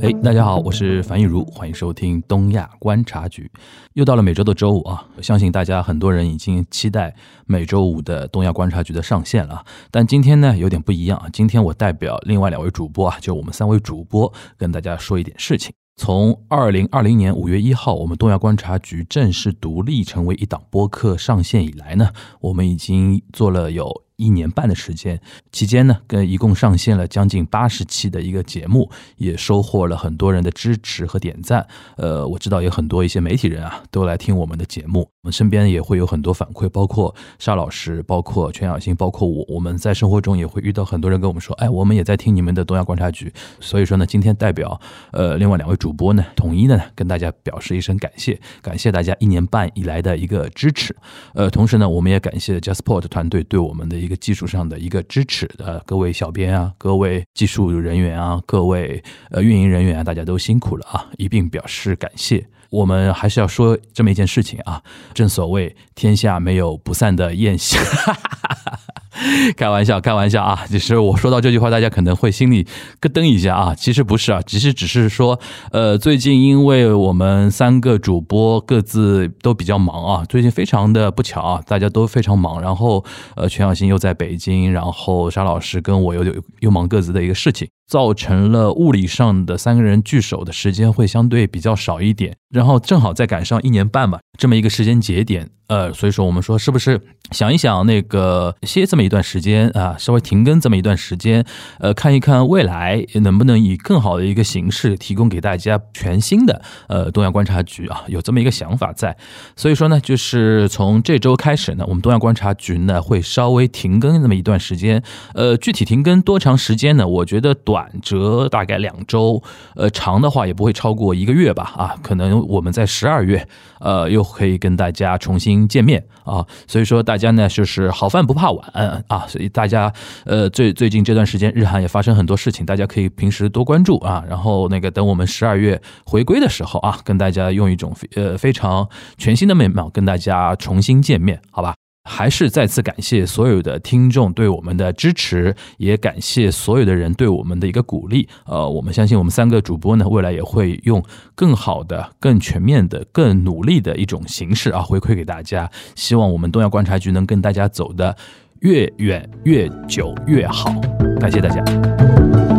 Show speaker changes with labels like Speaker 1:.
Speaker 1: 哎，大家好，我是樊玉茹，欢迎收听东亚观察局。又到了每周的周五啊，相信大家很多人已经期待每周五的东亚观察局的上线了。但今天呢，有点不一样啊，今天我代表另外两位主播啊，就我们三位主播跟大家说一点事情。从二零二零年五月一号，我们东亚观察局正式独立成为一档播客上线以来呢，我们已经做了有。一年半的时间期间呢，跟一共上线了将近八十期的一个节目，也收获了很多人的支持和点赞。呃，我知道有很多一些媒体人啊，都来听我们的节目。身边也会有很多反馈，包括沙老师，包括全小新，包括我。我们在生活中也会遇到很多人跟我们说：“哎，我们也在听你们的东亚观察局。”所以说呢，今天代表呃另外两位主播呢，统一的跟大家表示一声感谢，感谢大家一年半以来的一个支持。呃，同时呢，我们也感谢 JustPort 团队对我们的一。个技术上的一个支持呃各位小编啊，各位技术人员啊，各位呃运营人员啊，大家都辛苦了啊，一并表示感谢。我们还是要说这么一件事情啊，正所谓天下没有不散的宴席。开玩笑，开玩笑啊！其实我说到这句话，大家可能会心里咯噔一下啊。其实不是啊，其实只是说，呃，最近因为我们三个主播各自都比较忙啊，最近非常的不巧啊，大家都非常忙。然后，呃，全小新又在北京，然后沙老师跟我又又忙各自的一个事情。造成了物理上的三个人聚首的时间会相对比较少一点，然后正好再赶上一年半吧，这么一个时间节点，呃，所以说我们说是不是想一想那个歇这么一段时间啊，稍微停更这么一段时间，呃，看一看未来能不能以更好的一个形式提供给大家全新的呃东亚观察局啊，有这么一个想法在，所以说呢，就是从这周开始呢，我们东亚观察局呢会稍微停更这么一段时间，呃，具体停更多长时间呢？我觉得短。短则大概两周，呃，长的话也不会超过一个月吧，啊，可能我们在十二月，呃，又可以跟大家重新见面啊，所以说大家呢就是好饭不怕晚啊，所以大家呃最最近这段时间日韩也发生很多事情，大家可以平时多关注啊，然后那个等我们十二月回归的时候啊，跟大家用一种呃非常全新的面貌跟大家重新见面，好吧？还是再次感谢所有的听众对我们的支持，也感谢所有的人对我们的一个鼓励。呃，我们相信我们三个主播呢，未来也会用更好的、更全面的、更努力的一种形式啊，回馈给大家。希望我们东亚观察局能跟大家走得越远、越久、越好。感谢大家。